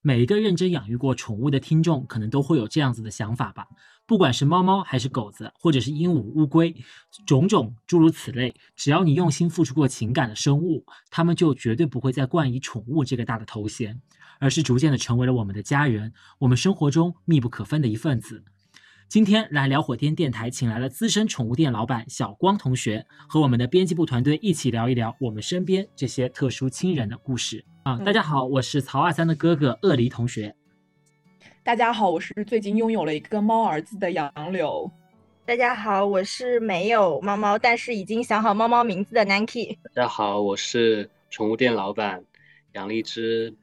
每一个认真养育过宠物的听众，可能都会有这样子的想法吧。不管是猫猫还是狗子，或者是鹦鹉、乌龟，种种诸如此类，只要你用心付出过情感的生物，它们就绝对不会再冠以宠物这个大的头衔，而是逐渐的成为了我们的家人，我们生活中密不可分的一份子。今天来聊火天电台，请来了资深宠物店老板小光同学，和我们的编辑部团队一起聊一聊我们身边这些特殊亲人的故事啊！大家好，我是曹二三的哥哥鳄梨同学。大家好，我是最近拥有了一个猫儿子的杨柳。大家好，我是没有猫猫，但是已经想好猫猫名字的 Nanki。大家好，我是宠物店老板，养了一只。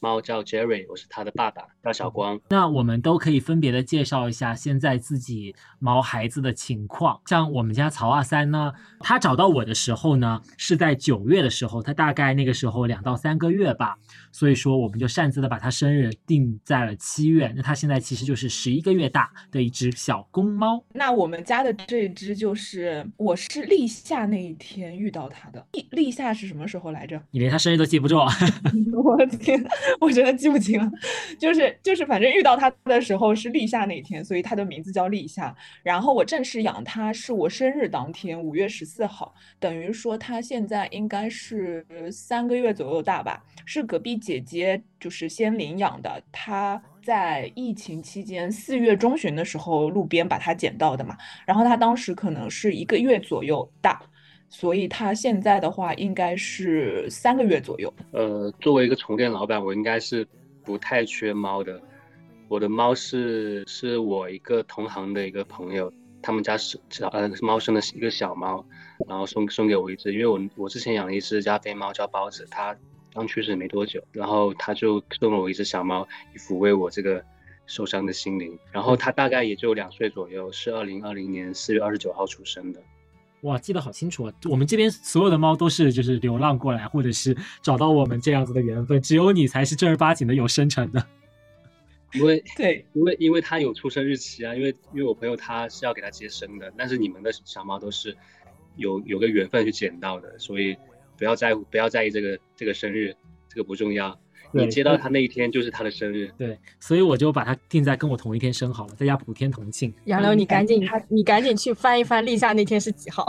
猫叫 Jerry，我是他的爸爸，叫小光。那我们都可以分别的介绍一下现在自己毛孩子的情况。像我们家曹二三呢，他找到我的时候呢，是在九月的时候，他大概那个时候两到三个月吧。所以说，我们就擅自的把它生日定在了七月。那它现在其实就是十一个月大的一只小公猫。那我们家的这只就是我是立夏那一天遇到它的。立立夏是什么时候来着？你连它生日都记不住？我的天，我真的记不清了。就是就是，反正遇到它的时候是立夏那一天，所以它的名字叫立夏。然后我正式养它是我生日当天，五月十四号，等于说它现在应该是三个月左右大吧，是隔壁。姐姐就是先领养的，她在疫情期间四月中旬的时候路边把它捡到的嘛，然后它当时可能是一个月左右大，所以它现在的话应该是三个月左右。呃，作为一个宠物店老板，我应该是不太缺猫的。我的猫是是我一个同行的一个朋友，他们家是小呃猫生的一个小猫，然后送送给我一只，因为我我之前养了一只加菲猫叫包子，它。刚去世没多久，然后他就送了我一只小猫，以抚慰我这个受伤的心灵。然后他大概也就两岁左右，是二零二零年四月二十九号出生的。哇，记得好清楚啊！我们这边所有的猫都是就是流浪过来，或者是找到我们这样子的缘分，只有你才是正儿八经的有生辰的。因为 对，因为因为他有出生日期啊，因为因为我朋友他是要给他接生的，但是你们的小猫都是有有个缘分去捡到的，所以。不要在乎，不要在意这个这个生日，这个不重要。你接到他那一天就是他的生日。对，所以我就把它定在跟我同一天生好了，在家普天同庆。杨柳，你赶紧，你赶紧去翻一翻立夏那天是几号。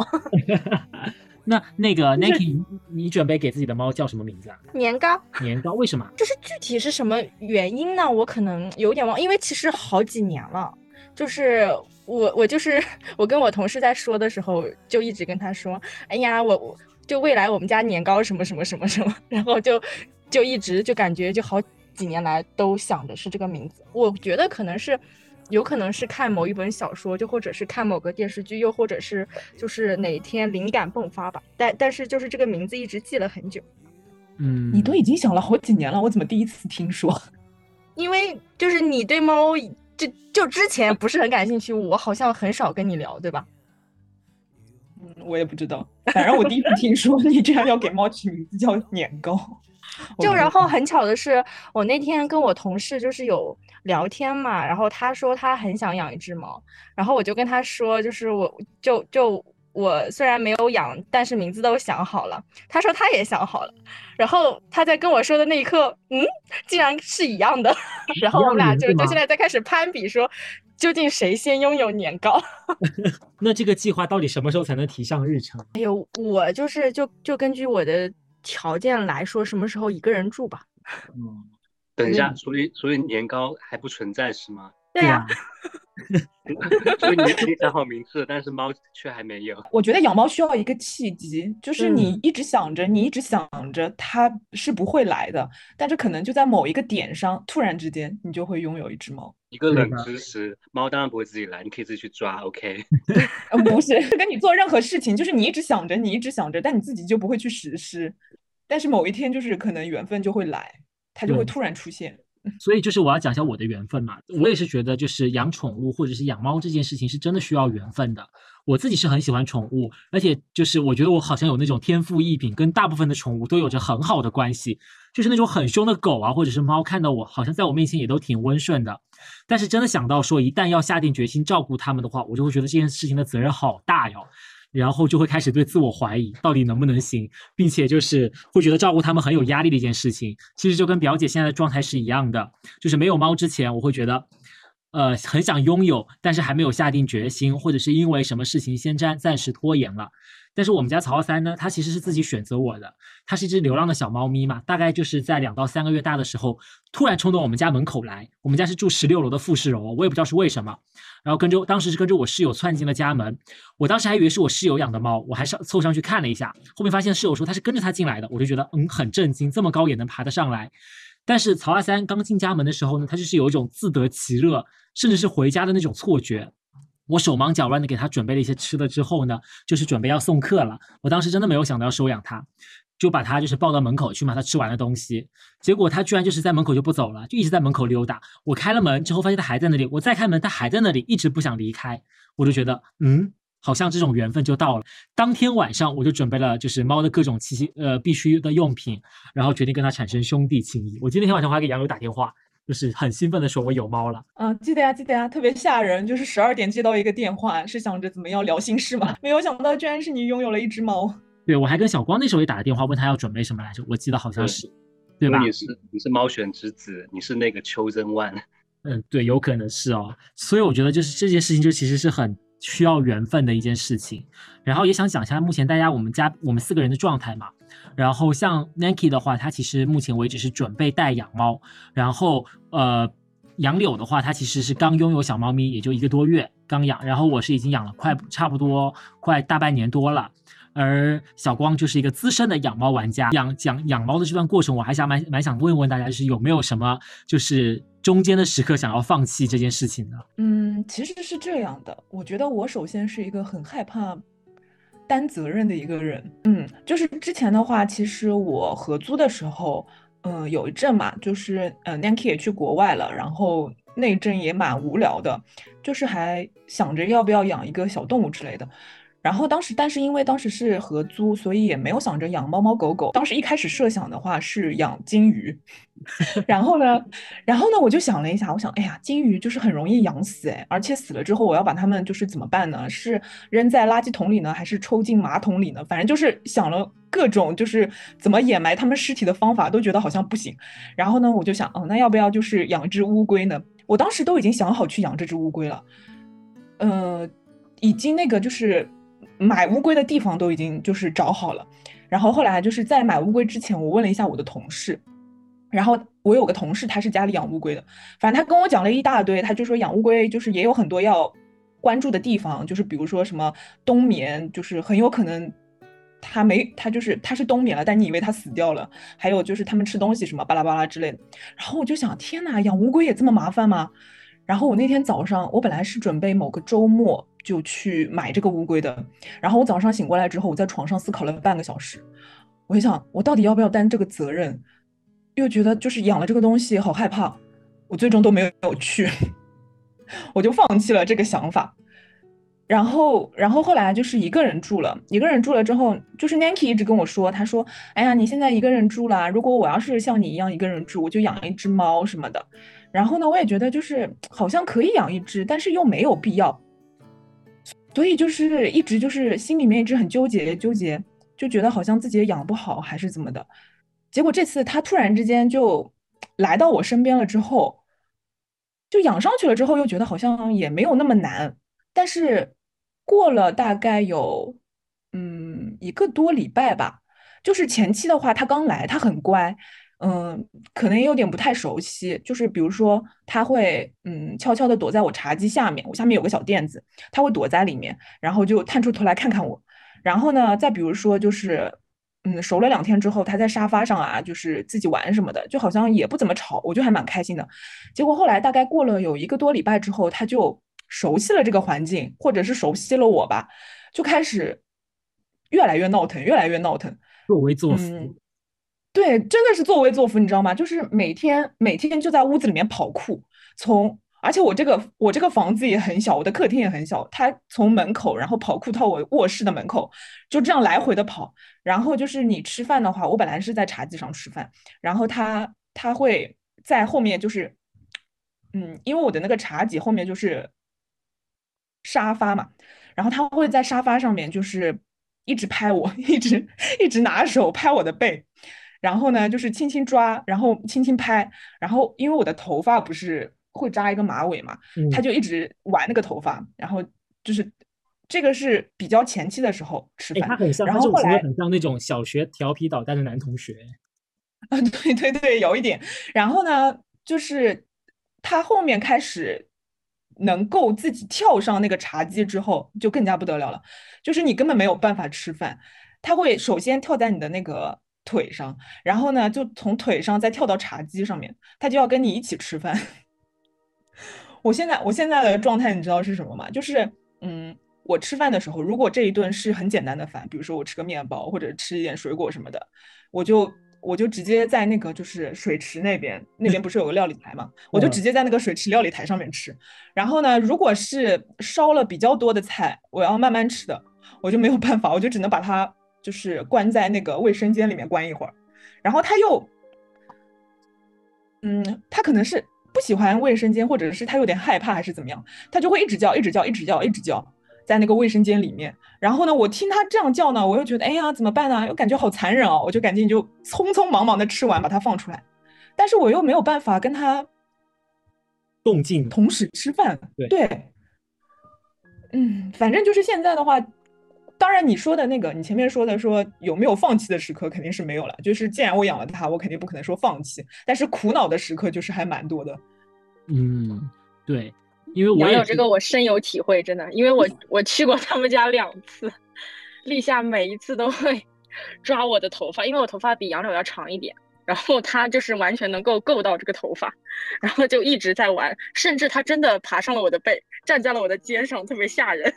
那那个 Niki，你准备给自己的猫叫什么名字啊？年糕。年糕，为什么？就是具体是什么原因呢？我可能有点忘，因为其实好几年了。就是我，我就是 我跟我同事在说的时候，就一直跟他说，哎呀，我我。就未来我们家年糕什么什么什么什么，然后就就一直就感觉就好几年来都想的是这个名字。我觉得可能是，有可能是看某一本小说，就或者是看某个电视剧，又或者是就是哪天灵感迸发吧。但但是就是这个名字一直记了很久。嗯，你都已经想了好几年了，我怎么第一次听说？因为就是你对猫就就之前不是很感兴趣，我好像很少跟你聊，对吧？嗯，我也不知道，反正我第一次听说你这样要给猫取名字叫年糕。就然后很巧的是，我那天跟我同事就是有聊天嘛，然后他说他很想养一只猫，然后我就跟他说，就是我就就我虽然没有养，但是名字都想好了。他说他也想好了，然后他在跟我说的那一刻，嗯，竟然是一样的，然后我们俩就就现在在开始攀比说。究竟谁先拥有年糕？那这个计划到底什么时候才能提上日程？哎呦，我就是就就根据我的条件来说，什么时候一个人住吧。嗯，等一下，所以所以年糕还不存在是吗？对呀。所以你可以想好名字，但是猫却还没有。我觉得养猫需要一个契机，就是你一直想着，你一直想着，它是不会来的。但是可能就在某一个点上，突然之间，你就会拥有一只猫。一个冷知识，猫当然不会自己来，你可以自己去抓。OK？不是，跟你做任何事情，就是你一直想着，你一直想着，但你自己就不会去实施。但是某一天，就是可能缘分就会来，它就会突然出现。所以就是我要讲一下我的缘分嘛，我也是觉得就是养宠物或者是养猫这件事情是真的需要缘分的。我自己是很喜欢宠物，而且就是我觉得我好像有那种天赋异禀，跟大部分的宠物都有着很好的关系。就是那种很凶的狗啊，或者是猫，看到我好像在我面前也都挺温顺的。但是真的想到说一旦要下定决心照顾它们的话，我就会觉得这件事情的责任好大哟。然后就会开始对自我怀疑，到底能不能行，并且就是会觉得照顾他们很有压力的一件事情。其实就跟表姐现在的状态是一样的，就是没有猫之前，我会觉得，呃，很想拥有，但是还没有下定决心，或者是因为什么事情先暂暂时拖延了。但是我们家曹三呢，它其实是自己选择我的，它是一只流浪的小猫咪嘛，大概就是在两到三个月大的时候，突然冲到我们家门口来。我们家是住十六楼的复式楼，我也不知道是为什么，然后跟着当时是跟着我室友窜进了家门，我当时还以为是我室友养的猫，我还上凑上去看了一下，后面发现室友说他是跟着他进来的，我就觉得嗯很震惊，这么高也能爬得上来。但是曹二三刚进家门的时候呢，他就是有一种自得其乐，甚至是回家的那种错觉。我手忙脚乱的给他准备了一些吃的之后呢，就是准备要送客了。我当时真的没有想到要收养他，就把他就是抱到门口去嘛。他吃完了东西，结果他居然就是在门口就不走了，就一直在门口溜达。我开了门之后发现他还在那里，我再开门他还在那里，一直不想离开。我就觉得，嗯，好像这种缘分就到了。当天晚上我就准备了就是猫的各种奇奇呃必须的用品，然后决定跟他产生兄弟情谊。我今天晚上我还给杨柳打电话。就是很兴奋的说，我有猫了。啊，记得呀，记得呀，特别吓人。就是十二点接到一个电话，是想着怎么样聊心事嘛？没有想到居然是你拥有了一只猫。对，我还跟小光那时候也打了电话，问他要准备什么来着？我记得好像是，对吧？你是你是猫选之子，你是那个秋真万。嗯，对，有可能是哦。所以我觉得就是这件事情，就其实是很需要缘分的一件事情。然后也想讲一下目前大家我们家我们四个人的状态嘛。然后像 Nike 的话，他其实目前为止是准备带养猫。然后呃，杨柳的话，他其实是刚拥有小猫咪，也就一个多月刚养。然后我是已经养了快差不多快大半年多了。而小光就是一个资深的养猫玩家。养讲养猫的这段过程，我还想蛮蛮想问问大家，就是有没有什么就是中间的时刻想要放弃这件事情呢？嗯，其实是这样的，我觉得我首先是一个很害怕。担责任的一个人，嗯，就是之前的话，其实我合租的时候，嗯，有一阵嘛，就是呃，Nanki 也去国外了，然后那阵也蛮无聊的，就是还想着要不要养一个小动物之类的。然后当时，但是因为当时是合租，所以也没有想着养猫猫狗狗。当时一开始设想的话是养金鱼，然后呢，然后呢，我就想了一下，我想，哎呀，金鱼就是很容易养死，哎，而且死了之后我要把它们就是怎么办呢？是扔在垃圾桶里呢，还是抽进马桶里呢？反正就是想了各种就是怎么掩埋它们尸体的方法，都觉得好像不行。然后呢，我就想，哦，那要不要就是养一只乌龟呢？我当时都已经想好去养这只乌龟了，呃，已经那个就是。买乌龟的地方都已经就是找好了，然后后来就是在买乌龟之前，我问了一下我的同事，然后我有个同事他是家里养乌龟的，反正他跟我讲了一大堆，他就说养乌龟就是也有很多要关注的地方，就是比如说什么冬眠，就是很有可能他没他就是他是冬眠了，但你以为他死掉了，还有就是他们吃东西什么巴拉巴拉之类的，然后我就想，天呐，养乌龟也这么麻烦吗？然后我那天早上，我本来是准备某个周末就去买这个乌龟的。然后我早上醒过来之后，我在床上思考了半个小时。我一想，我到底要不要担这个责任？又觉得就是养了这个东西好害怕，我最终都没有去，我就放弃了这个想法。然后，然后后来就是一个人住了，一个人住了之后，就是 Nanki 一直跟我说，他说：“哎呀，你现在一个人住了，如果我要是像你一样一个人住，我就养一只猫什么的。”然后呢，我也觉得就是好像可以养一只，但是又没有必要，所以就是一直就是心里面一直很纠结，纠结，就觉得好像自己也养不好还是怎么的。结果这次他突然之间就来到我身边了之后，就养上去了之后，又觉得好像也没有那么难。但是过了大概有嗯一个多礼拜吧，就是前期的话，他刚来，他很乖。嗯，可能有点不太熟悉，就是比如说他会嗯悄悄地躲在我茶几下面，我下面有个小垫子，他会躲在里面，然后就探出头来看看我。然后呢，再比如说就是嗯熟了两天之后，他在沙发上啊，就是自己玩什么的，就好像也不怎么吵，我就还蛮开心的。结果后来大概过了有一个多礼拜之后，他就熟悉了这个环境，或者是熟悉了我吧，就开始越来越闹腾，越来越闹腾，作威作福。对，真的是作威作福，你知道吗？就是每天每天就在屋子里面跑酷，从而且我这个我这个房子也很小，我的客厅也很小，他从门口然后跑酷到我卧室的门口，就这样来回的跑。然后就是你吃饭的话，我本来是在茶几上吃饭，然后他他会在后面，就是嗯，因为我的那个茶几后面就是沙发嘛。然后他会在沙发上面就是一直拍我，一直一直拿手拍我的背，然后呢就是轻轻抓，然后轻轻拍，然后因为我的头发不是会扎一个马尾嘛，嗯他就一直玩那个头发，然后就是这个是比较前期的时候吃哎，饭，他很像，然后后来很像那种小学调皮捣蛋的男同学。啊，对对对，有一点。然后呢，就是他后面开始能够自己跳上那个茶几之后，就更加不得了了。就是你根本没有办法吃饭，他会首先跳在你的那个腿上，然后呢，就从腿上再跳到茶几上面，他就要跟你一起吃饭。我现在我现在的状态你知道是什么吗？就是嗯，我吃饭的时候，如果这一顿是很简单的饭，比如说我吃个面包或者吃一点水果什么的，我就我就直接在那个就是水池那边，那边不是有个料理台嘛，我就嗯直接在那个水池料理台上面吃。然后呢，如果是烧了比较多的菜，我要慢慢吃的，我就没有办法，我就只能把它就是关在那个卫生间里面关一会儿。然后他又，嗯，他可能是不喜欢卫生间，或者是他有点害怕，还是怎么样，他就会一直叫，一直叫，一直叫，一直叫，在那个卫生间里面。然后呢，我听他这样叫呢，我又觉得，哎呀，怎么办呢？又感觉好残忍哦，我就赶紧就匆匆忙忙的吃完，把它放出来。但是我又没有办法跟他动静，同时吃饭。对嗯，反正就是现在的话，当然你说的那个，你前面说的说有没有放弃的时刻，肯定是没有了。就是既然我养了它，我肯定不可能说放弃，但是苦恼的时刻就是还蛮多的。嗯，对，因为我杨柳这个我深有体会，真的，因为我我去过他们家两次，立夏每一次都会抓我的头发，因为我头发比杨柳要长一点，然后它就是完全能够够到这个头发，然后就一直在玩，甚至他真的爬上了我的背，站在了我的肩上，特别吓人。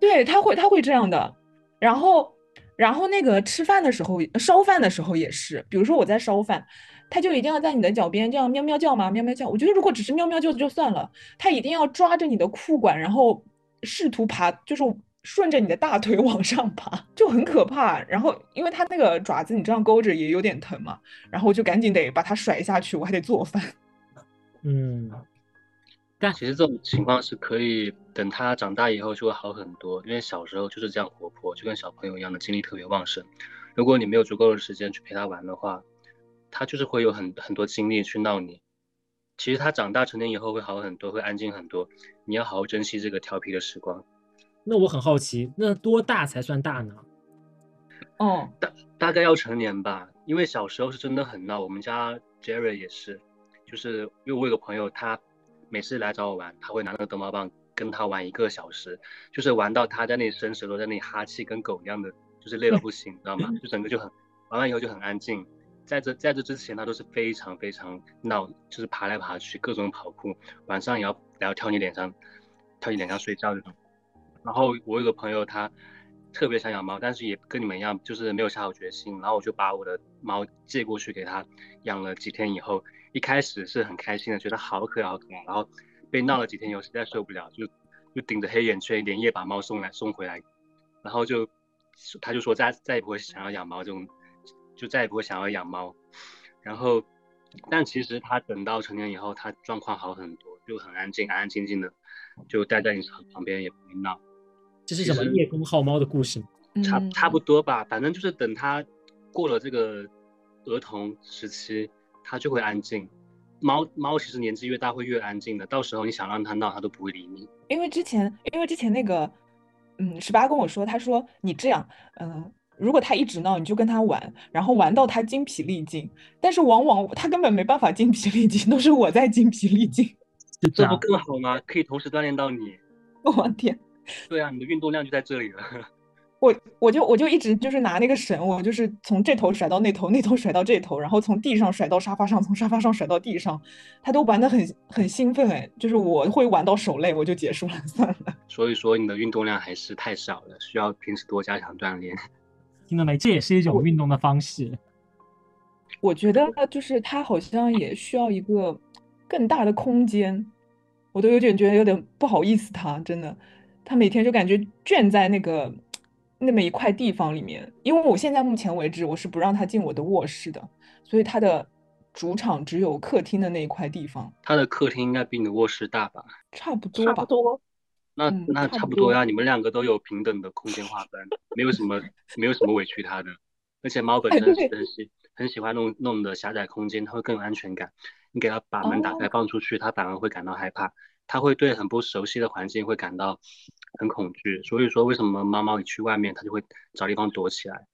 对，他会他会这样的。然后，然后那个吃饭的时候，烧饭的时候也是，比如说我在烧饭，他就一定要在你的脚边这样喵喵叫嘛，喵喵叫。我觉得如果只是喵喵叫就算了，他一定要抓着你的裤管，然后试图爬，就是顺着你的大腿 往上爬，就很可怕。然后因为他那个爪子你这样勾着也有点疼嘛，然后我就赶紧得把它甩下去，我还得做饭。嗯，其实这种情况是可以等他长大以后就会好很多，因为小时候就是这样活泼，就跟小朋友一样的精力特别旺盛。如果你没有足够的时间去陪他玩的话，他就是会有很很多精力去闹你。其实他长大成年以后会好很多，会安静很多。你要好好珍惜这个调皮的时光。那我很好奇，那多大才算大呢？哦，大大概要成年吧，因为小时候是真的很闹。我们家 Jerry 也是，就是因为我有个朋友，他每次来找我玩，他会拿那个逗猫棒跟他玩一个小时，就是玩到他在那里伸舌头，在那里哈气，跟狗一样的，就是累到不行，知道吗？就整个就很玩完以后就很安静。在这在这之前，他都是非常非常闹，就是爬来爬去，各种跑酷，晚上也要也要跳你脸上，跳你脸上睡觉这种。然后我有个朋友，他特别想养猫，但是也跟你们一样，就是没有下好决心。然后我就把我的猫借过去给他养了几天以后，一开始是很开心的，觉得好可爱好可爱。然后被闹了几天以后，实在受不了，就就顶着黑眼圈连夜把猫送来送回来，然后就他就说再再也不会想要养猫这种，就再也不会想要养猫。然后，但其实他等到成年以后，他状况好很多，就很安静，安安静静的，就待在你旁边也不会闹。这是什么叶公好猫的故事？差嗯差不多吧，反正就是等他过了这个儿童时期，他就会安静。猫猫其实年纪越大会越安静的，到时候你想让它闹，它都不会理你。因为之前，因为之前那个，嗯，十八跟我说，他说你这样，嗯，如果它一直闹，你就跟它玩，然后玩到它精疲力尽。但是往往它根本没办法精疲力尽，都是我在精疲力尽。这不更好吗？可以同时锻炼到你。我天！对啊，你的运动量就在这里了。我我就我就一直就是拿那个绳，我就是从这头甩到那头，那头甩到这头，然后从地上甩到沙发上，从沙发上甩到地上，他都玩的很很兴奋哎，就是我会玩到手累，我就结束了，算了。所以说你的运动量还是太少了，需要平时多加强锻炼。听到没？这也是一种运动的方式。我觉得就是他好像也需要一个更大的空间，我都有点觉得有点不好意思他，真的，他每天就感觉圈在那个那么一块地方里面，因为我现在目前为止我是不让他进我的卧室的，所以他的主场只有客厅的那一块地方，它的客厅应该比你的卧室大吧？差不多吧差不。多。那嗯那差不多呀，你们两个都有平等的空间划分，没有什么没有什么委屈它的。而且猫本哎身是很喜很喜欢那种那种的狭窄空间，它会更有安全感。你给它把门打开哦放出去，它反而会感到害怕，它会对很不熟悉的环境会感到很恐惧。所以说，为什么猫猫一去外面，它就会找地方躲起来？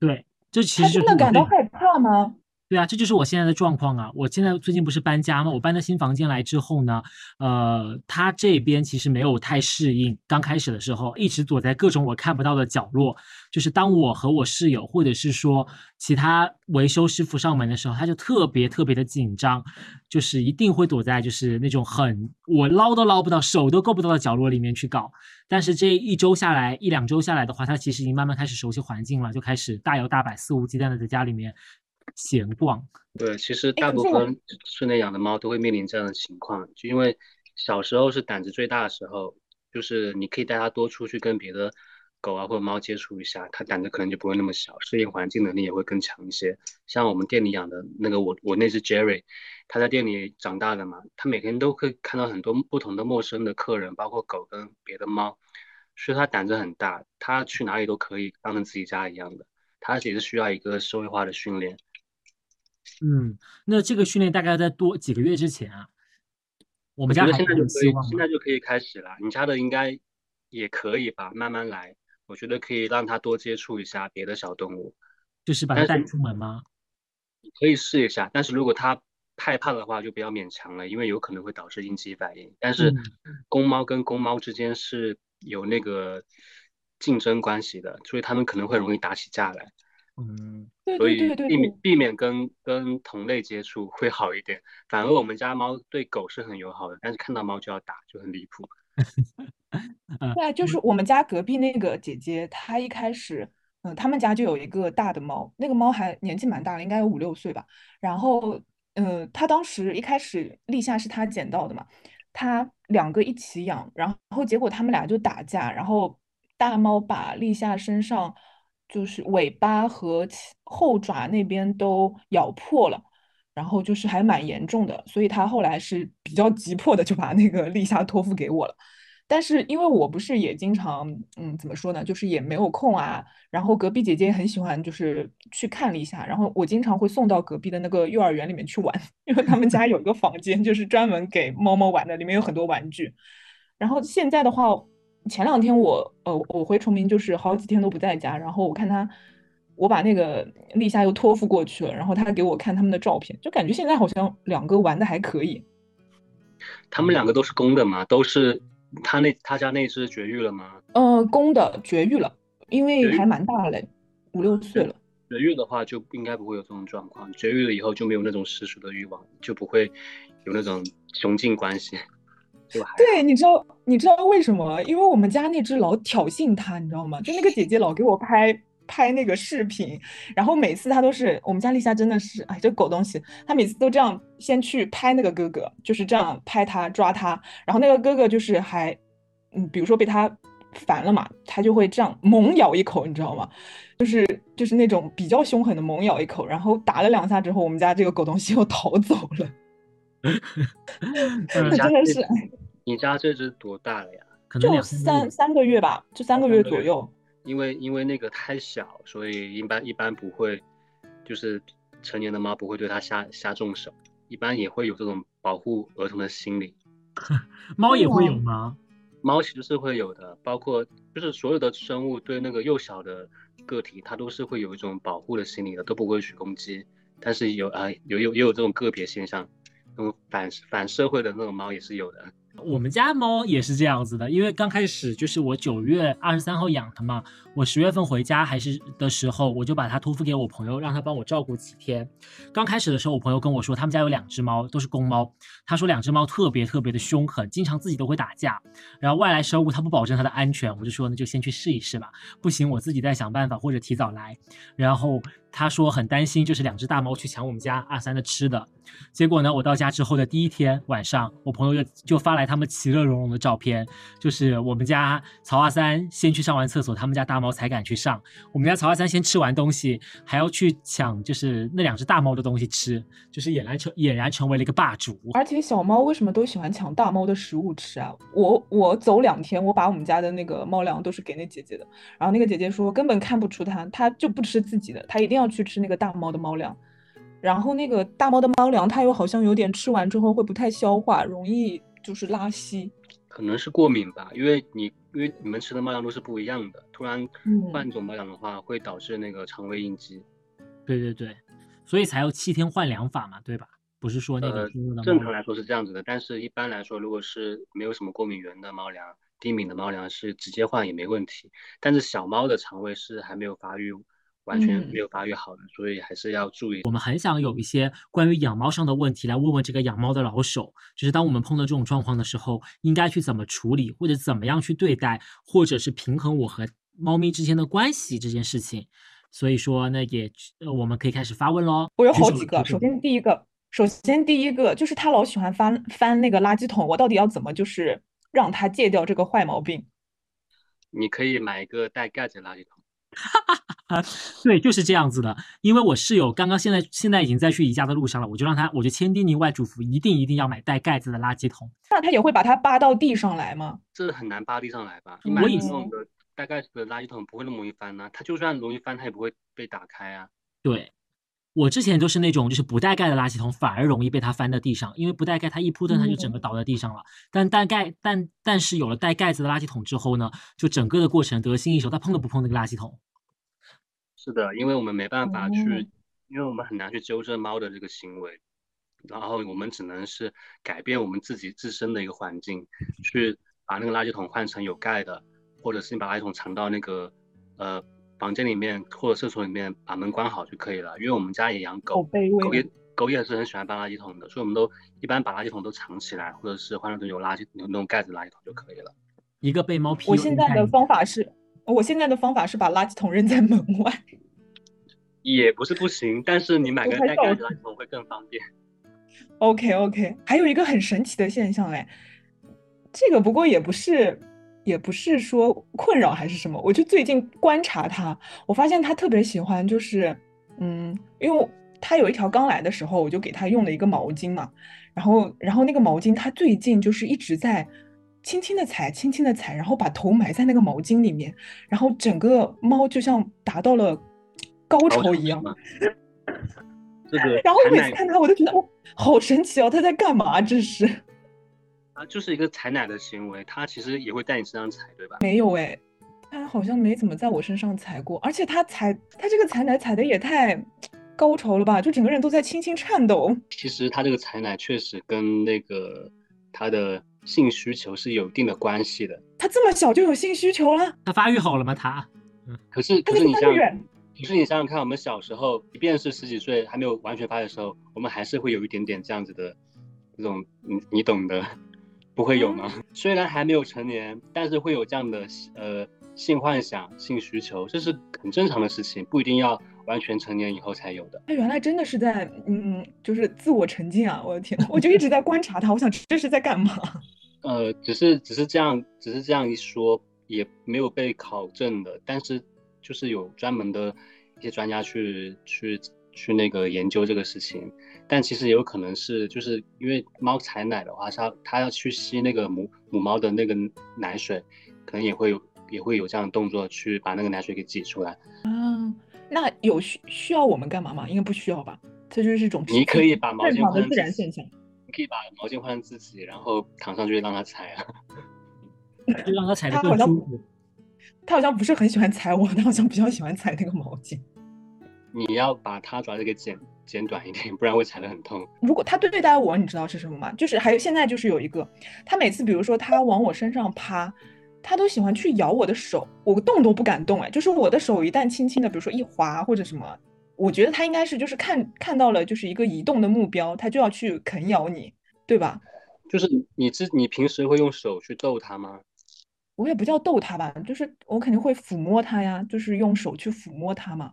对，这其实就是真的感到害怕吗？对啊，这就是我现在的状况啊！我现在最近不是搬家吗？我搬到新房间来之后呢，呃，他这边其实没有太适应。刚开始的时候，一直躲在各种我看不到的角落。就是当我和我室友，或者是说其他维修师傅上门的时候，他就特别特别的紧张，就是一定会躲在就是那种很我捞都捞不到、手都够不到的角落里面去搞。但是这一周下来，一两周下来的话，他其实已经慢慢开始熟悉环境了，就开始大摇大摆、肆无忌惮的在家里面闲逛。对，其实大部分室内养的猫都会面临这样的情况，就因为小时候是胆子最大的时候，就是你可以带它多出去跟别的狗啊或者猫接触一下，它胆子可能就不会那么小，适应环境能力也会更强一些。像我们店里养的那个我我那只 Jerry，它在店里长大的嘛，它每天都会看到很多不同的陌生的客人，包括狗跟别的猫，所以它胆子很大，它去哪里都可以当成自己家一样的。它也是需要一个社会化的训练。嗯，那这个训练大概在多几个月之前啊？我我们家现在就可以。现在就可以开始了。你家的应该也可以吧，慢慢来。我觉得可以让它多接触一下别的小动物，就是把它带出门吗？可以试一下。但是如果它害怕的话，就不要勉强了，因为有可能会导致应激反应。但是嗯公猫跟公猫之间是有那个竞争关系的，所以它们可能会容易打起架来。嗯，对所以对对对避免，避免跟跟同类接触会好一点。反而我们家猫对狗是很友好的，但是看到猫就要打，就很离谱。呃，对，就是我们家隔壁那个姐姐，她一开始，嗯，他们家就有一个大的猫，那个猫还年纪蛮大了，应该有五六岁吧。然后，嗯，她当时一开始立夏是她捡到的嘛，她两个一起养，然后结果他们俩就打架，然后大猫把立夏身上就是尾巴和后爪那边都咬破了。然后就是还蛮严重的，所以他后来是比较急迫的就把那个立夏托付给我了。但是因为我不是也经常，嗯，怎么说呢，就是也没有空啊。然后隔壁姐姐很喜欢，就是去看立夏，然后我经常会送到隔壁的那个幼儿园里面去玩，因为他们家有一个房间就是专门给猫猫玩的，里面有很多玩具。然后现在的话，前两天我呃我回崇明就是好几天都不在家，然后我看他，我把那个立夏又托付过去了，然后他给我看他们的照片，就感觉现在好像两个玩的还可以。他们两个都是公的吗，都是他那他家那只绝育了吗？呃，公的绝育了，因为还蛮大嘞，五六岁了。绝育的话就应该不会有这种状况，绝育了以后就没有那种世俗的欲望，就不会有那种雄竞关系，对吧对，你知道你知道为什么？因为我们家那只老挑衅它，你知道吗？就那个姐姐老给我拍拍那个视频，然后每次它都是我们家丽夏真的是，哎，这狗东西，它每次都这样先去拍那个哥哥，就是这样拍它抓它，然后那个哥哥就是还，嗯，比如说被它烦了嘛，它就会这样猛咬一口，你知道吗？就是就是那种比较凶狠的猛咬一口，然后打了两下之后，我们家这个狗东西又逃走了，呃你家这真的是，哎你家这只多大了呀？就可能两三三三个月吧，就三个月月左右。因为因为那个太小，所以一般一般不会，就是成年的猫不会对它下下重手，一般也会有这种保护儿童的心理。猫也会有哦吗？猫其实是会有的，包括就是所有的生物对那个幼小的个体，它都是会有一种保护的心理的，都不会去攻击。但是有啊、有有也有这种个别现象，那种反反社会的那种猫也是有的。我们家猫也是这样子的，因为刚开始就是我九月二十三号养的嘛，我十月份回家还是的时候，我就把它托付给我朋友，让他帮我照顾几天。刚开始的时候，我朋友跟我说，他们家有两只猫，都是公猫。他说两只猫特别特别的凶狠，经常自己都会打架，然后外来生物它不保证它的安全，我就说那就先去试一试吧，不行我自己再想办法或者提早来。然后他说很担心，就是两只大猫去抢我们家阿三的吃的。结果呢，我到家之后的第一天晚上，我朋友就就发来他们其乐融融的照片，就是我们家曹阿三先去上完厕所，他们家大猫才敢去上。我们家曹阿三先吃完东西，还要去抢，就是那两只大猫的东西吃，就是俨然成俨然成为了一个霸主。而且小猫为什么都喜欢抢大猫的食物吃啊？我我走两天，我把我们家的那个猫粮都是给那姐姐的，然后那个姐姐说根本看不出它，它就不吃自己的，它一定去吃那个大猫的猫粮。然后那个大猫的猫粮，它又好像有点吃完之后会不太消化，容易就是拉稀。可能是过敏吧，因为你因为你们吃的猫粮都是不一样的，突然嗯换一种猫粮的话，会导致那个肠胃应激。对对对，所以才有七天换粮法嘛，对吧？不是说那个正常来说是这样子的，但是一般来说，如果是没有什么过敏源的猫粮、低敏的猫粮，是直接换也没问题。但是小猫的肠胃是还没有发育，完全嗯没有发育好的，所以还是要注意。我们很想有一些关于养猫上的问题来问问这个养猫的老手，就是当我们碰到这种状况的时候，应该去怎么处理，或者怎么样去对待，或者是平衡我和猫咪之间的关系这件事情。所以说那，也呃我们可以开始发问喽。我有好几个，首先第一个，首先第一个就是他老喜欢翻翻那个垃圾桶，我到底要怎么就是让他戒掉这个坏毛病？你可以买一个带盖子的垃圾桶。啊，对，就是这样子的。因为我室友刚刚现在现在已经在去宜家的路上了，我就让他，我就千叮咛万嘱咐，一定一定要买带盖子的垃圾桶。那他也会把它扒到地上来吗？这很难扒地上来吧？我买以那种的带盖子的垃圾桶不会那么容易翻呢、它就算容易翻，它也不会被打开啊。对，我之前都是那种就是不带盖的垃圾桶，反而容易被它翻到地上，因为不带盖它一扑腾它就整个倒在地上了。但带盖但但是有了带盖子的垃圾桶之后呢，就整个的过程得心应手，它碰都不碰那个垃圾桶。是的，因为我们没办法去，哦因为我们很难去纠正猫的这个行为，然后我们只能是改变我们自己自身的一个环境，去把那个垃圾桶换成有盖的，或者是你把垃圾桶藏到那个呃房间里面或者厕所里面，把门关好就可以了。因为我们家也养狗。狗也狗也是很喜欢搬垃圾桶的，所以我们都一般把垃圾桶都藏起来，或者是换成有垃圾有那种盖子的垃圾桶就可以了。一个被猫 PUA 我现在的方法是，我现在的方法是把垃圾桶扔在门外。也不是不行，但是你买个带盖的垃圾桶会更方便。OK OK，还有一个很神奇的现象哎，这个不过也不是，也不是说困扰还是什么，我就最近观察他，我发现他特别喜欢就是，嗯，因为他有一条刚来的时候，我就给他用了一个毛巾嘛，然后然后那个毛巾他最近就是一直在轻轻的踩，轻轻的踩，然后把头埋在那个毛巾里面，然后整个猫就像达到了高高潮一样。这个 然后我每次看它，我都觉得哦，好神奇哦，它在干嘛？这是啊，就是一个采奶的行为，它其实也会在你身上踩，对吧？没有哎，它好像没怎么在我身上踩过，而且它踩它这个踩奶踩的也太高潮了吧，就整个人都在轻轻颤抖。其实它这个采奶确实跟那个它的性需求是有一定的关系的。他这么小就有性需求了，他发育好了吗？他可是可是你想，在发育。可是你想想看，我们小时候，即便是十几岁还没有完全发育的时候，我们还是会有一点点这样子的这种，你你懂的，不会有吗？虽然还没有成年，但是会有这样的呃性幻想、性需求，这是很正常的事情，不一定要完全成年以后才有的。他原来真的是在嗯，就是自我沉浸啊！我的天，我就一直在观察他，我想这是在干嘛？呃，只是只是这样，只是这样一说，也没有被考证的，但是就是有专门的一些专家去去去那个研究这个事情，但其实也有可能是就是因为猫采奶的话，它它要去吸那个母母猫的那个奶水，可能也会有也会有这样的动作去把那个奶水给挤出来。啊，那有需需要我们干嘛吗？应该不需要吧？这就是一种你可以把毛正常的巾换成自然现象。你可以把毛巾换成自己，然后躺上去让它踩啊。就让它踩得它好像更舒服。他好像不是很喜欢踩我，他好像比较喜欢踩那个毛巾。你要把它爪子给剪剪短一点，不然会踩得很痛。如果他对对待我，你知道是什么吗？就是还有现在就是有一个，他每次比如说他往我身上趴，他都喜欢去咬我的手，我动都不敢动。哎，就是我的手一旦轻轻的，比如说一滑或者什么，我觉得它应该是就是看看到了就是一个移动的目标，它就要去啃咬你，对吧？就是你之你平时会用手去逗它吗？我也不叫逗它吧，就是我肯定会抚摸它呀，就是用手去抚摸它嘛。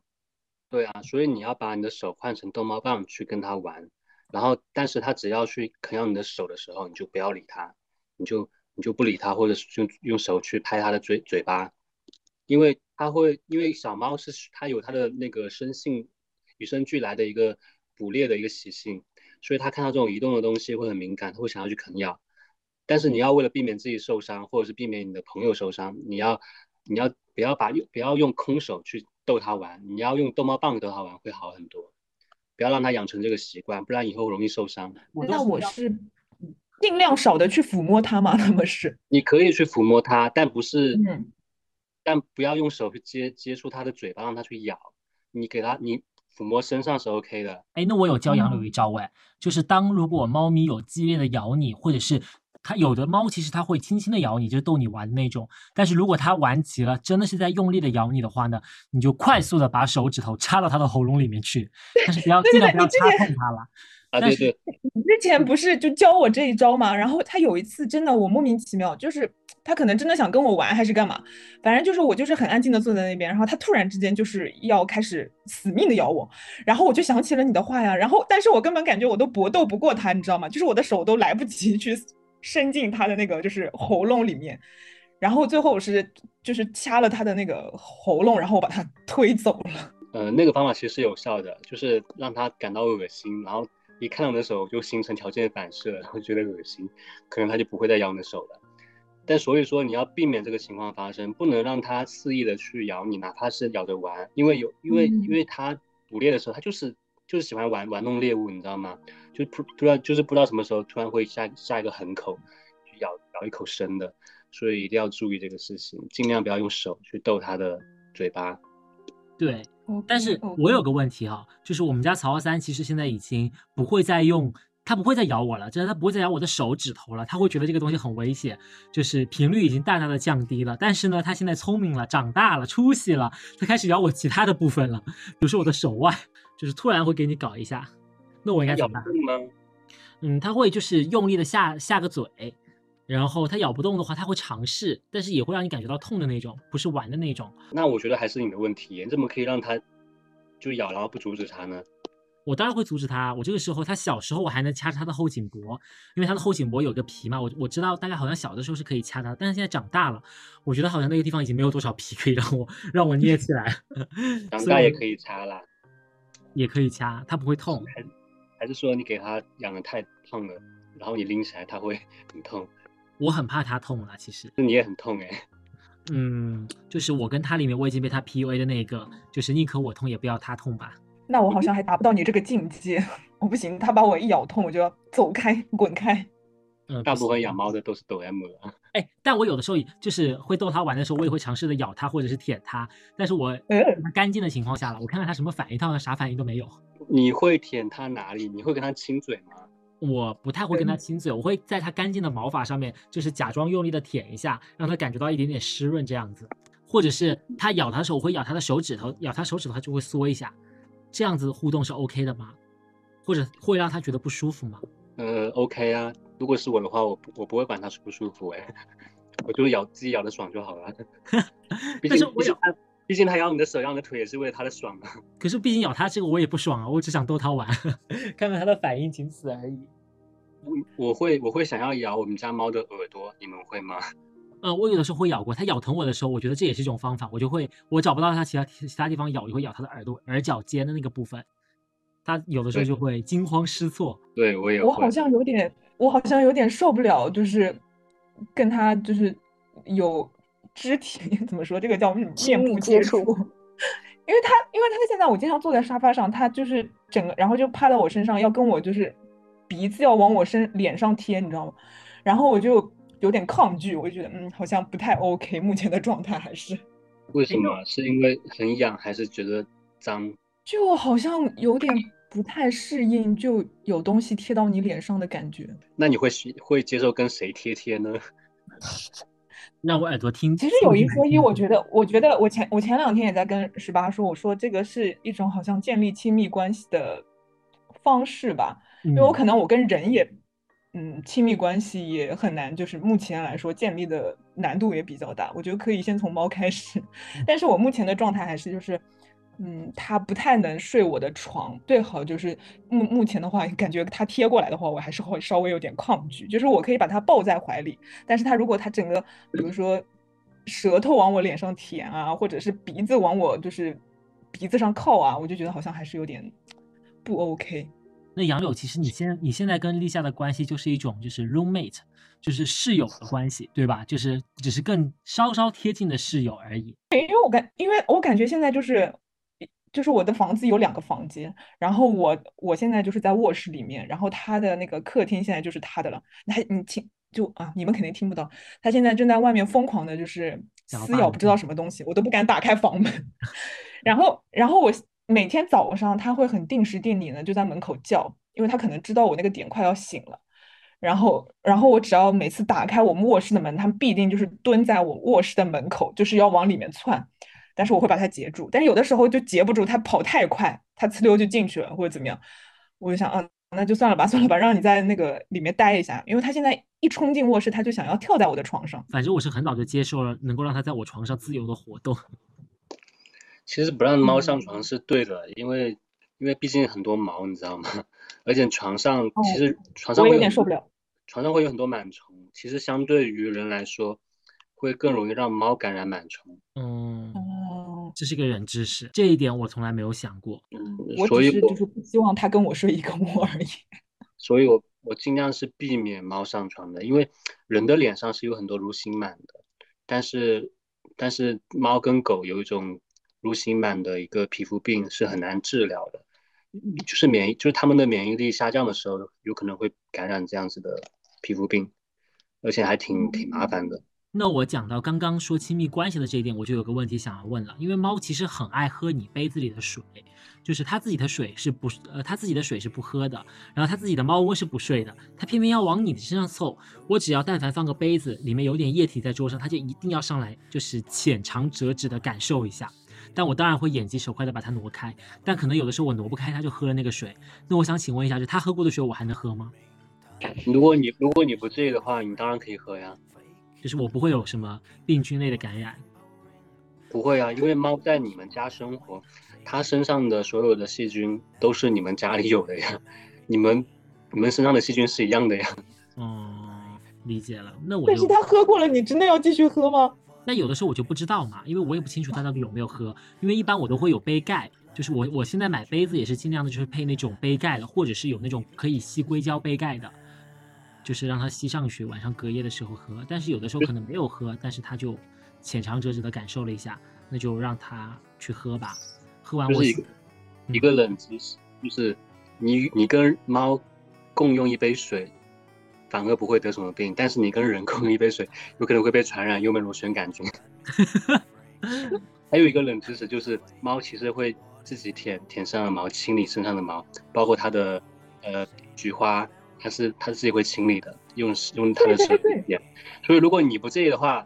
对啊，所以你要把你的手换成逗猫棒去跟它玩，然后但是它只要去啃咬你的手的时候，你就不要理它，你就你就不理它，或者是用用手去拍它的嘴嘴巴，因为它会，因为小猫是它有它的那个生性与生俱来的一个捕猎的一个习性，所以它看到这种移动的东西会很敏感，它会想要去啃咬。但是你要为了避免自己受伤，或者是避免你的朋友受伤，你要你要不要把用不要用空手去逗它玩，你要用逗猫棒逗它玩会好很多。不要让它养成这个习惯，不然以后容易受伤。那我是尽量少的去抚摸它吗？那么是？你可以去抚摸它，但不是，嗯，但不要用手去接接触它的嘴巴，让它去咬。你给它，你抚摸身上是 OK 的。哎，那我有教杨柳一招哎，就是当如果猫咪有激烈的咬你，或者是。它有的猫其实它会轻轻的咬你，就是逗你玩的那种。但是如果它玩急了，真的是在用力的咬你的话呢，你就快速的把手指头插到它的喉咙里面去，但是不要 尽量不要插痛它了。啊，对对。你之前不是就教我这一招吗？然后他有一次真的我莫名其妙，就是他可能真的想跟我玩还是干嘛，反正就是我就是很安静的坐在那边，然后他突然之间就是要开始死命的咬我，然后我就想起了你的话呀，然后但是我根本感觉我都搏斗不过他，你知道吗？就是我的手都来不及去。伸进他的那个就是喉咙里面，然后最后我是就是掐了他的那个喉咙，然后我把他推走了。呃，那个方法其实是有效的，就是让他感到恶心，然后一看到你的手就形成条件反射，然后觉得恶心，可能他就不会再咬你的手了。但所以说你要避免这个情况发生，不能让它肆意的去咬你，哪怕是咬着玩，因为有因为因为它捕猎的时候它就是就是喜欢玩玩弄猎物，你知道吗？就突突然就是不知道什么时候突然会下下一个狠口，去咬咬一口生的，所以一定要注意这个事情，尽量不要用手去逗它的嘴巴。对，但是我有个问题哈，就是我们家曹三其实现在已经不会再用，他不会再咬我了，就是他不会再咬我的手指头了，他会觉得这个东西很危险，就是频率已经大大的降低了。但是呢，他现在聪明了，长大了，出息了，他开始咬我其他的部分了，比如说我的手腕，就是突然会给你搞一下。那我应该怎么办？嗯，他会就是用力的下下个嘴，然后它咬不动的话，它会尝试，但是也会让你感觉到痛的那种，不是玩的那种。那我觉得还是你的问题，你怎么可以让它就咬，然后不阻止它呢？我当然会阻止它。我这个时候，它小时候我还能掐着它的后颈脖，因为它的后颈脖有个皮嘛，我我知道大概好像小的时候是可以掐它，但是现在长大了，我觉得好像那个地方已经没有多少皮可以让我让我捏起来。长大也可以掐啦，也可以掐，它不会痛。还是说你给它养的太胖了，然后你拎起来它会 很痛？我很怕它痛啊，其实。那你也很痛哎。嗯，就是我跟他里面我已经被他 PUA 的那个，就是宁可我痛也不要他痛吧。那我好像还达不到你这个境界，我不行，他把我一咬痛，我就要走开，滚开。嗯，大部分养猫的都是抖 M 了。哎，但我有的时候就是会逗它玩的时候，我也会尝试的咬它或者是舔它，但是我 干净的情况下了，我看看它什么反应，它啥反应都没有。你会舔它哪里？你会跟它亲嘴吗？我不太会跟它亲嘴，我会在它干净的毛发上面，就是假装用力的舔一下，让它感觉到一点点湿润这样子。或者是它咬它的时候，我会咬它的手指头，咬它手指头它就会缩一下，这样子互动是 OK 的吗？或者会让它觉得不舒服吗？呃，OK 啊。如果是我的话，我我不会管它舒不舒服哎，我就是咬自己咬的爽就好了。但是我咬它，毕竟它咬你的手、咬你的腿也是为了它的爽啊。可是毕竟咬它这个我也不爽啊，我只想逗它玩，看看它的反应，仅此而已。我我会我会想要咬我们家猫的耳朵，你们会吗？呃，我有的时候会咬过，它咬疼我的时候，我觉得这也是一种方法，我就会我找不到它其他其他地方咬，就会咬它的耳朵、耳角尖的那个部分。它有的时候就会惊慌失措。对我也我好像有点。我好像有点受不了，就是跟它就是有肢体 怎么说，这个叫面部接触，因为他因为他现在我经常坐在沙发上，他就是整个然后就趴在我身上，要跟我就是鼻子要往我身脸上贴，你知道吗？然后我就有点抗拒，我就觉得嗯好像不太 OK，目前的状态还是。为什么？是因为很痒，还是觉得脏？就好像有点。不太适应就有东西贴到你脸上的感觉，那你会会接受跟谁贴贴呢？让我耳朵听。其实有一说一，我觉得，我觉得我前我前两天也在跟十八说，我说这个是一种好像建立亲密关系的方式吧，因为我可能我跟人也，嗯，亲密关系也很难，就是目前来说建立的难度也比较大。我觉得可以先从猫开始，但是我目前的状态还是就是。嗯，它不太能睡我的床，最好就是目目前的话，感觉它贴过来的话，我还是会稍微有点抗拒。就是我可以把它抱在怀里，但是它如果它整个，比如说舌头往我脸上舔啊，或者是鼻子往我就是鼻子上靠啊，我就觉得好像还是有点不 OK。那杨柳，其实你现你现在跟立夏的关系就是一种就是 roommate，就是室友的关系，对吧？就是只是更稍稍贴近的室友而已。因为我感，因为我感觉现在就是。就是我的房子有两个房间，然后我我现在就是在卧室里面，然后他的那个客厅现在就是他的了。那你听就啊，你们肯定听不到，他现在正在外面疯狂的就是撕咬不知道什么东西，我都不敢打开房门。然后然后我每天早上他会很定时定点的就在门口叫，因为他可能知道我那个点快要醒了。然后然后我只要每次打开我们卧室的门，他们必定就是蹲在我卧室的门口，就是要往里面窜。但是我会把它截住，但是有的时候就截不住，它跑太快，它呲溜就进去了或者怎么样，我就想，嗯，那就算了吧，算了吧，让你在那个里面待一下，因为它现在一冲进卧室，它就想要跳在我的床上。反正我是很早就接受了能够让它在我床上自由的活动。其实不让猫上床是对的，因为因为毕竟很多毛，你知道吗？而且床上其实床上会有点受不了，床上会有很多螨虫，其实相对于人来说。会更容易让猫感染螨虫。嗯，这是个人知识，这一点我从来没有想过。嗯，我只是就是不希望它跟我睡一个窝而已。所以我我尽量是避免猫上床的，因为人的脸上是有很多蠕形螨的，但是但是猫跟狗有一种蠕形螨的一个皮肤病是很难治疗的，就是免疫就是它们的免疫力下降的时候，有可能会感染这样子的皮肤病，而且还挺挺麻烦的。那我讲到刚刚说亲密关系的这一点，我就有个问题想要问了。因为猫其实很爱喝你杯子里的水，就是它自己的水是不呃，它自己的水是不喝的，然后它自己的猫窝是不睡的，它偏偏要往你的身上凑。我只要但凡放个杯子，里面有点液体在桌上，它就一定要上来，就是浅尝辄止的感受一下。但我当然会眼疾手快的把它挪开，但可能有的时候我挪不开，它就喝了那个水。那我想请问一下，就它喝过的水，我还能喝吗？如果你如果你不介意的话，你当然可以喝呀。就是我不会有什么病菌类的感染，不会啊，因为猫在你们家生活，它身上的所有的细菌都是你们家里有的呀，你们你们身上的细菌是一样的呀。哦，理解了。那我但是它喝过了，你真的要继续喝吗？那有的时候我就不知道嘛，因为我也不清楚它到底有没有喝，因为一般我都会有杯盖，就是我我现在买杯子也是尽量的就是配那种杯盖的，或者是有那种可以吸硅胶杯盖的。就是让它吸上去，晚上隔夜的时候喝。但是有的时候可能没有喝，但是他就浅尝辄止的感受了一下，那就让他去喝吧。喝完我一个一个冷知识，就是你你跟猫共用一杯水，反而不会得什么病，但是你跟人 共用一杯水，有可能会被传染幽门螺旋杆菌。还有一个冷知识就是，猫其实会自己舔舔身上的毛，清理身上的毛，包括它的呃菊花。它是它自己会清理的，用用它的舌舔。所以如果你不介意的话，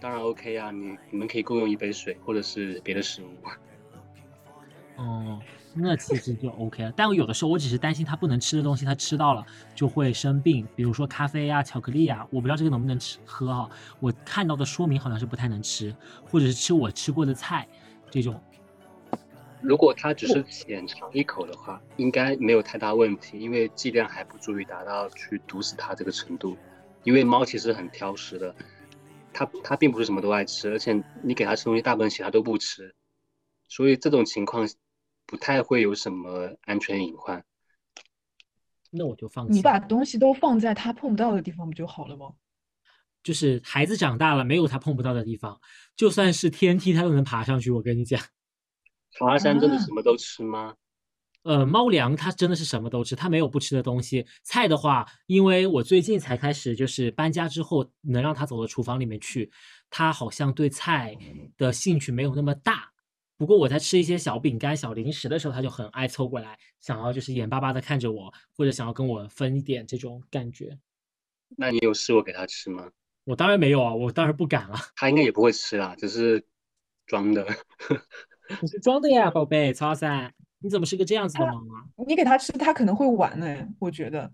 当然 OK 啊，你你们可以共用一杯水或者是别的食物。哦，那其实就 OK 了。但我有的时候我只是担心它不能吃的东西，它吃到了就会生病，比如说咖啡啊、巧克力啊，我不知道这个能不能吃喝哈。我看到的说明好像是不太能吃，或者是吃我吃过的菜这种。如果它只是浅尝一口的话，应该没有太大问题，因为剂量还不足以达到去毒死它这个程度。因为猫其实很挑食的，它它并不是什么都爱吃，而且你给它吃东西，大部分其他都不吃，所以这种情况不太会有什么安全隐患。那我就放弃。你把东西都放在它碰不到的地方不就好了吗？就是孩子长大了，没有他碰不到的地方，就算是天梯，他都能爬上去。我跟你讲。华山真的什么都吃吗？呃，猫粮它真的是什么都吃，它没有不吃的东西。菜的话，因为我最近才开始，就是搬家之后能让它走到厨房里面去，它好像对菜的兴趣没有那么大。不过我在吃一些小饼干、小零食的时候，它就很爱凑过来，想要就是眼巴巴的看着我，或者想要跟我分一点这种感觉。那你有试过给它吃吗？我当然没有啊，我当然不敢啊。它应该也不会吃啦，只是装的。你是装的呀，宝贝，曹三，你怎么是个这样子的猫啊？你给他吃，他可能会玩呢，我觉得。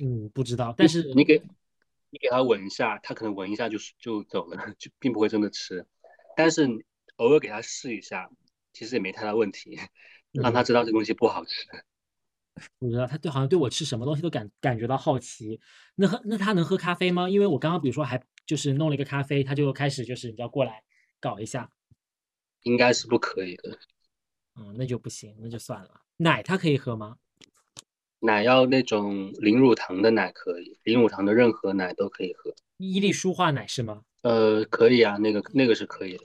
嗯，不知道，但是你给，你给他闻一下，他可能闻一下就就走了，就并不会真的吃。但是偶尔给他试一下，其实也没太大问题，让他知道这东西不好吃。我知道他对好像对我吃什么东西都感感觉到好奇。那喝那他能喝咖啡吗？因为我刚刚比如说还就是弄了一个咖啡，他就开始就是你知道过来搞一下。应该是不可以的。嗯，那就不行，那就算了。奶它可以喝吗？奶要那种零乳糖的奶可以，零乳糖的任何奶都可以喝。伊利舒化奶是吗？呃，可以啊，那个那个是可以的，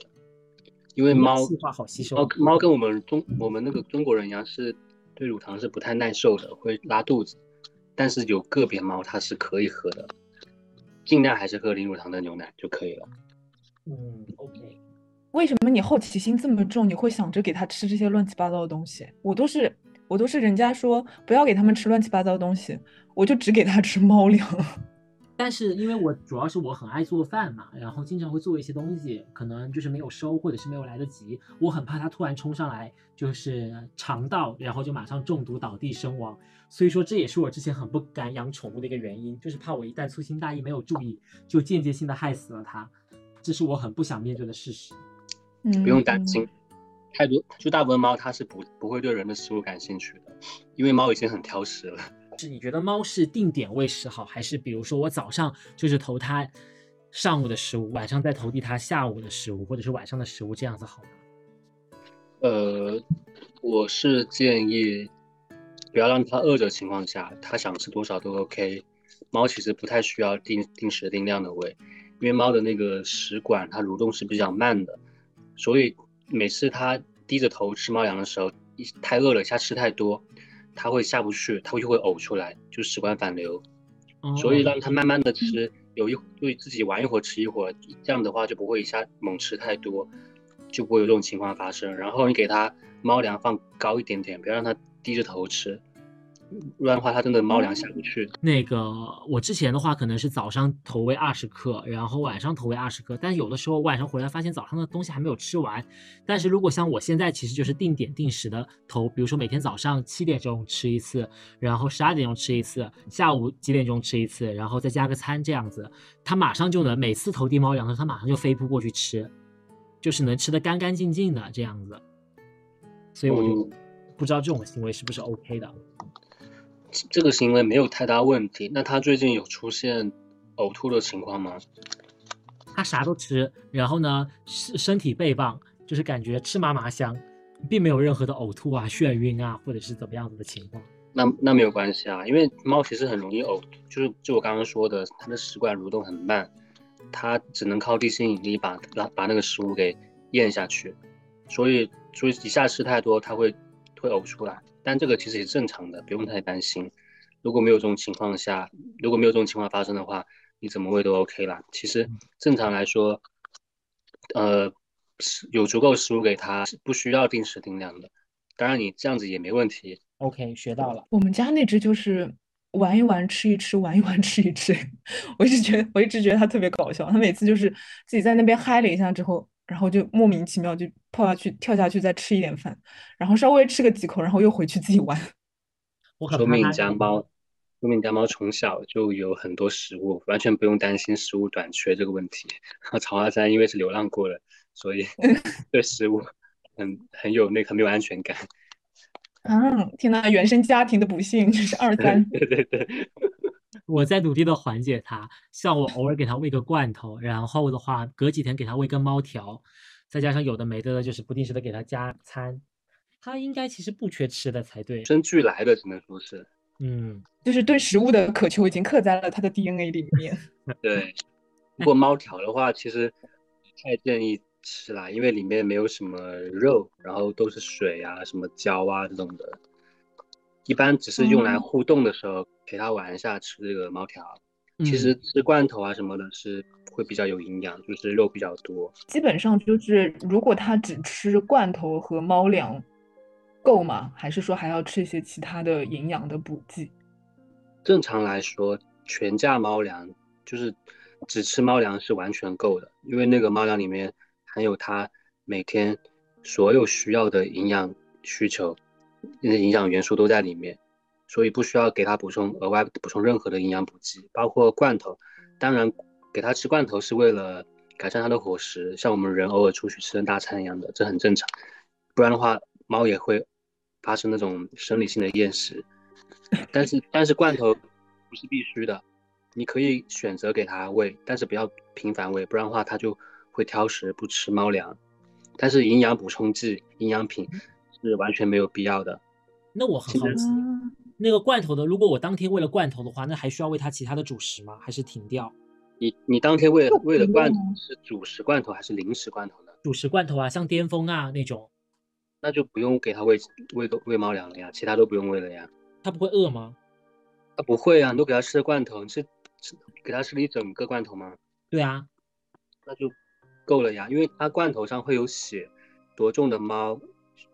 因为猫好吸收。猫猫跟我们中我们那个中国人一样，是对乳糖是不太耐受的，会拉肚子。但是有个别猫它是可以喝的，尽量还是喝零乳糖的牛奶就可以了。嗯，OK。为什么你好奇心这么重？你会想着给它吃这些乱七八糟的东西？我都是我都是人家说不要给他们吃乱七八糟的东西，我就只给它吃猫粮。但是因为我主要是我很爱做饭嘛，然后经常会做一些东西，可能就是没有收或者是没有来得及，我很怕它突然冲上来就是肠道，然后就马上中毒倒地身亡。所以说这也是我之前很不敢养宠物的一个原因，就是怕我一旦粗心大意没有注意，就间接性的害死了它，这是我很不想面对的事实。不用担心，太多就大部分猫它是不不会对人的食物感兴趣的，因为猫已经很挑食了。是你觉得猫是定点喂食好，还是比如说我早上就是投它上午的食物，晚上再投递它下午的食物，或者是晚上的食物这样子好吗？呃，我是建议不要让它饿着情况下，它想吃多少都 OK。猫其实不太需要定定时定量的喂，因为猫的那个食管它蠕动是比较慢的。所以每次它低着头吃猫粮的时候，一太饿了，一下吃太多，它会下不去，它就会呕出来，就食管反流。所以让它慢慢的吃，有一对自己玩一会儿吃一会儿，这样的话就不会一下猛吃太多，就不会有这种情况发生。然后你给它猫粮放高一点点，不要让它低着头吃。不然的话，它真的猫粮下不去。那个我之前的话，可能是早上投喂二十克，然后晚上投喂二十克。但是有的时候晚上回来发现早上的东西还没有吃完。但是如果像我现在，其实就是定点定时的投，比如说每天早上七点钟吃一次，然后十二点钟吃一次，下午几点钟吃一次，然后再加个餐这样子，它马上就能每次投递猫粮的时候，它马上就飞扑过去吃，就是能吃的干干净净的这样子。所以我就不知道这种行为是不是 OK 的。这个行为没有太大问题。那他最近有出现呕吐的情况吗？他啥都吃，然后呢，身身体倍棒，就是感觉吃嘛嘛香，并没有任何的呕吐啊、眩晕啊，或者是怎么样子的情况。那那没有关系啊，因为猫其实很容易呕，就是就我刚刚说的，它的食管蠕动很慢，它只能靠地心引力把把把那个食物给咽下去，所以所以一下吃太多，它会会呕出来。但这个其实也正常的，不用太担心。如果没有这种情况下，如果没有这种情况发生的话，你怎么喂都 OK 啦。其实正常来说，呃，有足够食物给它，是不需要定时定量的。当然你这样子也没问题。OK，学到了。我们家那只就是玩一玩，吃一吃，玩一玩，吃一吃。我一直觉得，我一直觉得它特别搞笑。它每次就是自己在那边嗨了一下之后。然后就莫名其妙就跳下去，跳下去再吃一点饭，然后稍微吃个几口，然后又回去自己玩。说明家猫，说明家猫从小就有很多食物，完全不用担心食物短缺这个问题。草花山因为是流浪过的，所以 对食物很很有那很没有安全感。嗯，天呐，原生家庭的不幸，这是二三。对对对。我在努力的缓解它，像我偶尔给它喂个罐头，然后的话隔几天给它喂根猫条，再加上有的没的，就是不定时的给它加餐，它应该其实不缺吃的才对。生俱来的只能说是，嗯，就是对食物的渴求已经刻在了它的 DNA 里面。对，不过猫条的话，其实太建议吃啦，因为里面没有什么肉，然后都是水啊、什么胶啊这种的。一般只是用来互动的时候陪它玩一下吃这个猫条，其实吃罐头啊什么的是会比较有营养，就是肉比较多。基本上就是如果它只吃罐头和猫粮，够吗？还是说还要吃一些其他的营养的补剂？正常来说，全价猫粮就是只吃猫粮是完全够的，因为那个猫粮里面含有它每天所有需要的营养需求。那些营养元素都在里面，所以不需要给它补充额外补充任何的营养补剂，包括罐头。当然，给它吃罐头是为了改善它的伙食，像我们人偶尔出去吃顿大餐一样的，这很正常。不然的话猫也会发生那种生理性的厌食。但是但是罐头不是必须的，你可以选择给它喂，但是不要频繁喂，不然的话它就会挑食不吃猫粮。但是营养补充剂、营养品是完全没有必要的。那我很好奇，那个罐头的，如果我当天喂了罐头的话，那还需要喂它其他的主食吗？还是停掉？你你当天喂喂的罐头是主食罐头还是零食罐头呢？主食罐头啊，像巅峰啊那种，那就不用给它喂喂个喂猫粮了呀，其他都不用喂了呀。它不会饿吗？它不会啊，你都给它吃罐头，你是吃给它吃了一整个罐头吗？对啊，那就够了呀，因为它罐头上会有写多重的猫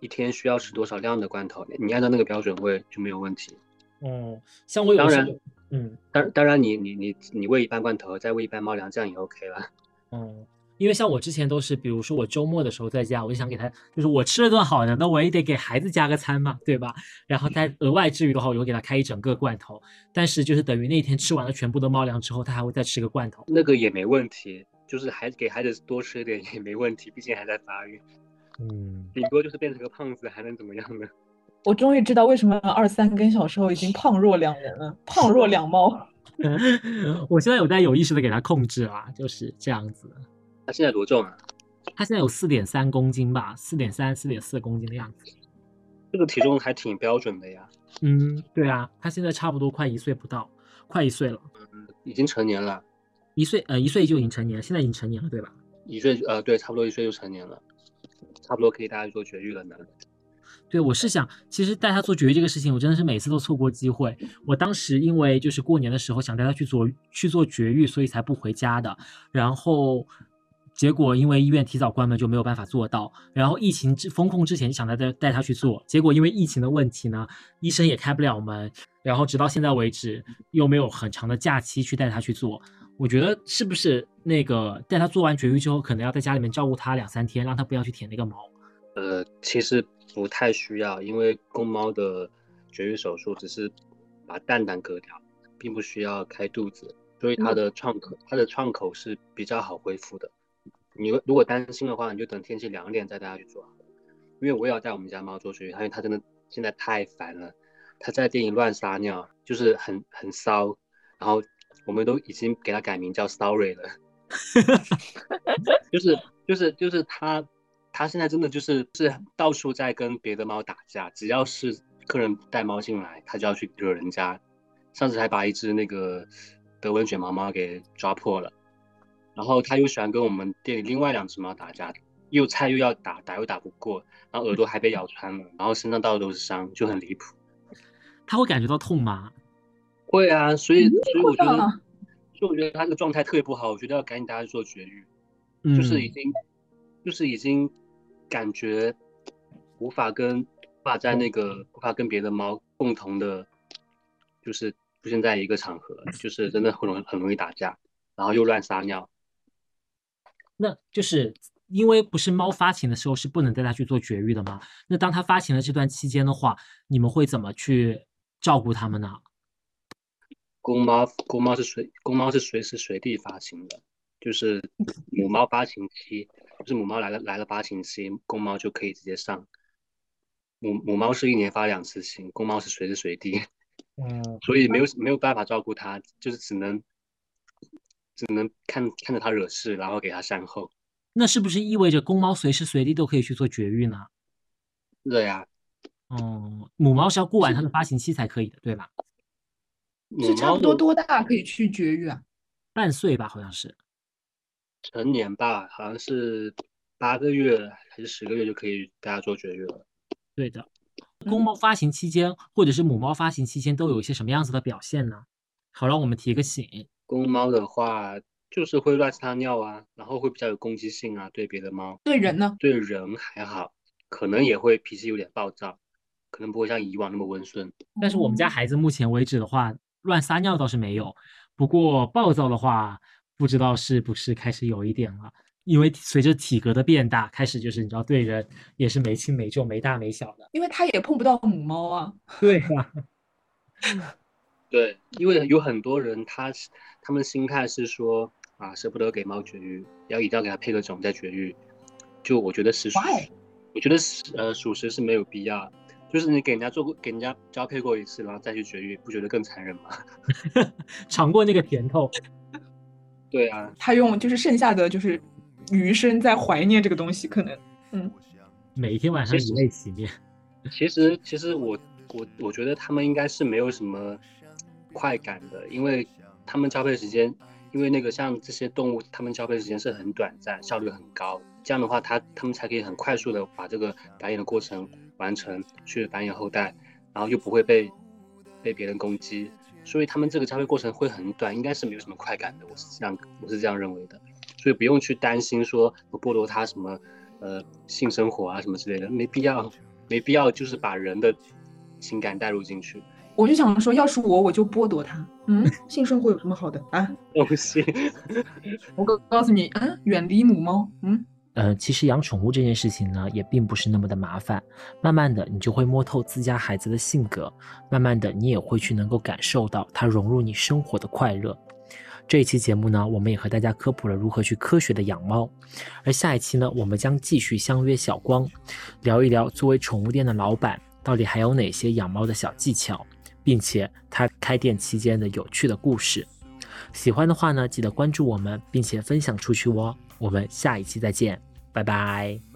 一天需要吃多少量的罐头，你按照那个标准喂就没有问题。嗯，像我有当然，嗯，当当然你你你你喂一半罐头，再喂一半猫粮，这样也 OK 了。嗯，因为像我之前都是，比如说我周末的时候在家，我就想给他，就是我吃了顿好的，那我也得给孩子加个餐嘛，对吧？然后再额外至于的话，我就给他开一整个罐头，但是就是等于那天吃完了全部的猫粮之后，他还会再吃个罐头，那个也没问题，就是孩子给孩子多吃一点也没问题，毕竟还在发育。嗯，顶多就是变成个胖子，还能怎么样呢？我终于知道为什么二三跟小时候已经胖若两人了，胖若两猫。我现在有在有意识的给他控制啊，就是这样子。他现在多重啊？他现在有四点三公斤吧，四点三、四点四公斤的样子。这个体重还挺标准的呀。嗯，对啊，他现在差不多快一岁不到，快一岁了。嗯，已经成年了。一岁呃，一岁就已经成年了，现在已经成年了，对吧？一岁呃，对，差不多一岁就成年了，差不多可以带他去做绝育了呢。对，我是想，其实带他做绝育这个事情，我真的是每次都错过机会。我当时因为就是过年的时候想带他去做去做绝育，所以才不回家的。然后结果因为医院提早关门，就没有办法做到。然后疫情之封控之前想带带带他去做，结果因为疫情的问题呢，医生也开不了门。然后直到现在为止，又没有很长的假期去带他去做。我觉得是不是那个带他做完绝育之后，可能要在家里面照顾他两三天，让他不要去舔那个毛。呃，其实。不太需要，因为公猫的绝育手术只是把蛋蛋割掉，并不需要开肚子，所以它的创口，它的创口是比较好恢复的。你如果担心的话，你就等天气凉点再带它去做。因为我也要带我们家猫做绝育，因为它真的现在太烦了，它在店里乱撒尿，就是很很骚，然后我们都已经给它改名叫 Story 了，就是就是就是它。它现在真的就是是到处在跟别的猫打架，只要是客人带猫进来，它就要去惹人家。上次还把一只那个德文卷毛猫给抓破了，然后它又喜欢跟我们店里另外两只猫打架，又菜又要打，打又打不过，然后耳朵还被咬穿了，然后身上到处都是伤，就很离谱。它会感觉到痛吗？会啊，所以所以我觉得，所以我觉得他这个状态特别不好，我觉得要赶紧带它去做绝育，就是已经就是已经。感觉无法跟无法在那个无法跟别的猫共同的，就是出现在一个场合，就是真的很容很容易打架，然后又乱撒尿。那就是因为不是猫发情的时候是不能带它去做绝育的吗？那当它发情的这段期间的话，你们会怎么去照顾它们呢？公猫公猫是随公猫是随时随地发情的，就是母猫发情期。就是母猫来了来了发情期，公猫就可以直接上。母母猫是一年发两次情，公猫是随时随地。嗯，所以没有没有办法照顾它，就是只能只能看看着它惹事，然后给它善后。那是不是意味着公猫随时随地都可以去做绝育呢？是的呀。哦，母猫是要过完它的发情期才可以的，对吧？是差不多多大可以去绝育啊？半岁吧，好像是。成年吧，好像是八个月还是十个月就可以大家做绝育了。对的，公猫发情期间或者是母猫发情期间都有一些什么样子的表现呢？好，让我们提个醒。公猫的话就是会乱撒尿啊，然后会比较有攻击性啊，对别的猫。对人呢？对人还好，可能也会脾气有点暴躁，可能不会像以往那么温顺。但是我们家孩子目前为止的话，乱撒尿倒是没有，不过暴躁的话。不知道是不是开始有一点了，因为随着体格的变大，开始就是你知道对人也是没轻没重、没大没小的。因为他也碰不到母猫啊。对呀，对，因为有很多人他是他们心态是说啊，舍不得给猫绝育，要一定要给它配个种再绝育。就我觉得实属我觉得是呃属实是没有必要，就是你给人家做过，给人家交配过一次，然后再去绝育，不觉得更残忍吗？尝过那个甜头。对啊，他用就是剩下的就是余生在怀念这个东西，可能嗯，每天晚上以泪洗面。其实其实我我我觉得他们应该是没有什么快感的，因为他们交配时间，因为那个像这些动物，他们交配时间是很短暂，效率很高。这样的话，它他们才可以很快速的把这个繁衍的过程完成，去繁衍后代，然后又不会被被别人攻击，所以他们这个交配过程会很短，应该是没有什么快感的。我是这样我是这样认为的，所以不用去担心说剥夺它什么呃性生活啊什么之类的，没必要，没必要就是把人的情感带入进去。我就想说，要是我，我就剥夺他。嗯，性生活有什么好的啊？东西，我告告诉你，嗯，远离母猫，嗯。呃，其实养宠物这件事情呢，也并不是那么的麻烦。慢慢的，你就会摸透自家孩子的性格，慢慢的，你也会去能够感受到它融入你生活的快乐。这一期节目呢，我们也和大家科普了如何去科学的养猫。而下一期呢，我们将继续相约小光，聊一聊作为宠物店的老板，到底还有哪些养猫的小技巧，并且他开店期间的有趣的故事。喜欢的话呢，记得关注我们，并且分享出去哦。我们下一期再见，拜拜。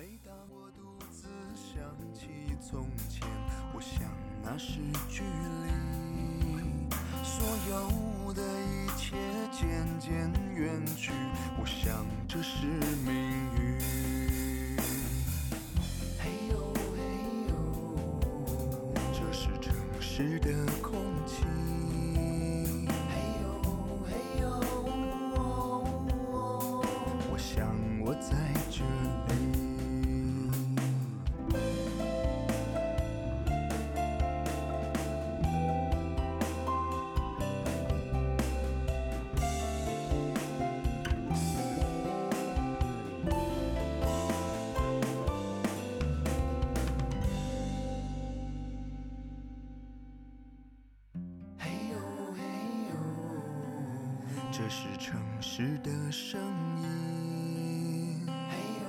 这是城市的声音。嘿呦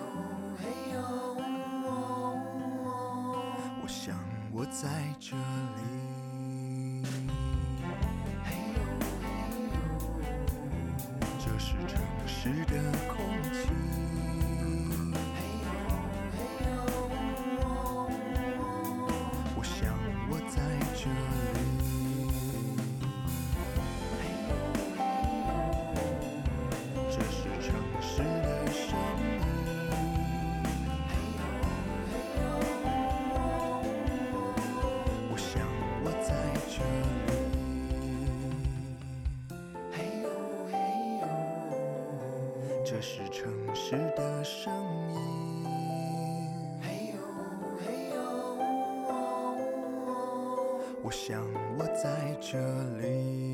嘿呦，我想我在这里。我想我在这里。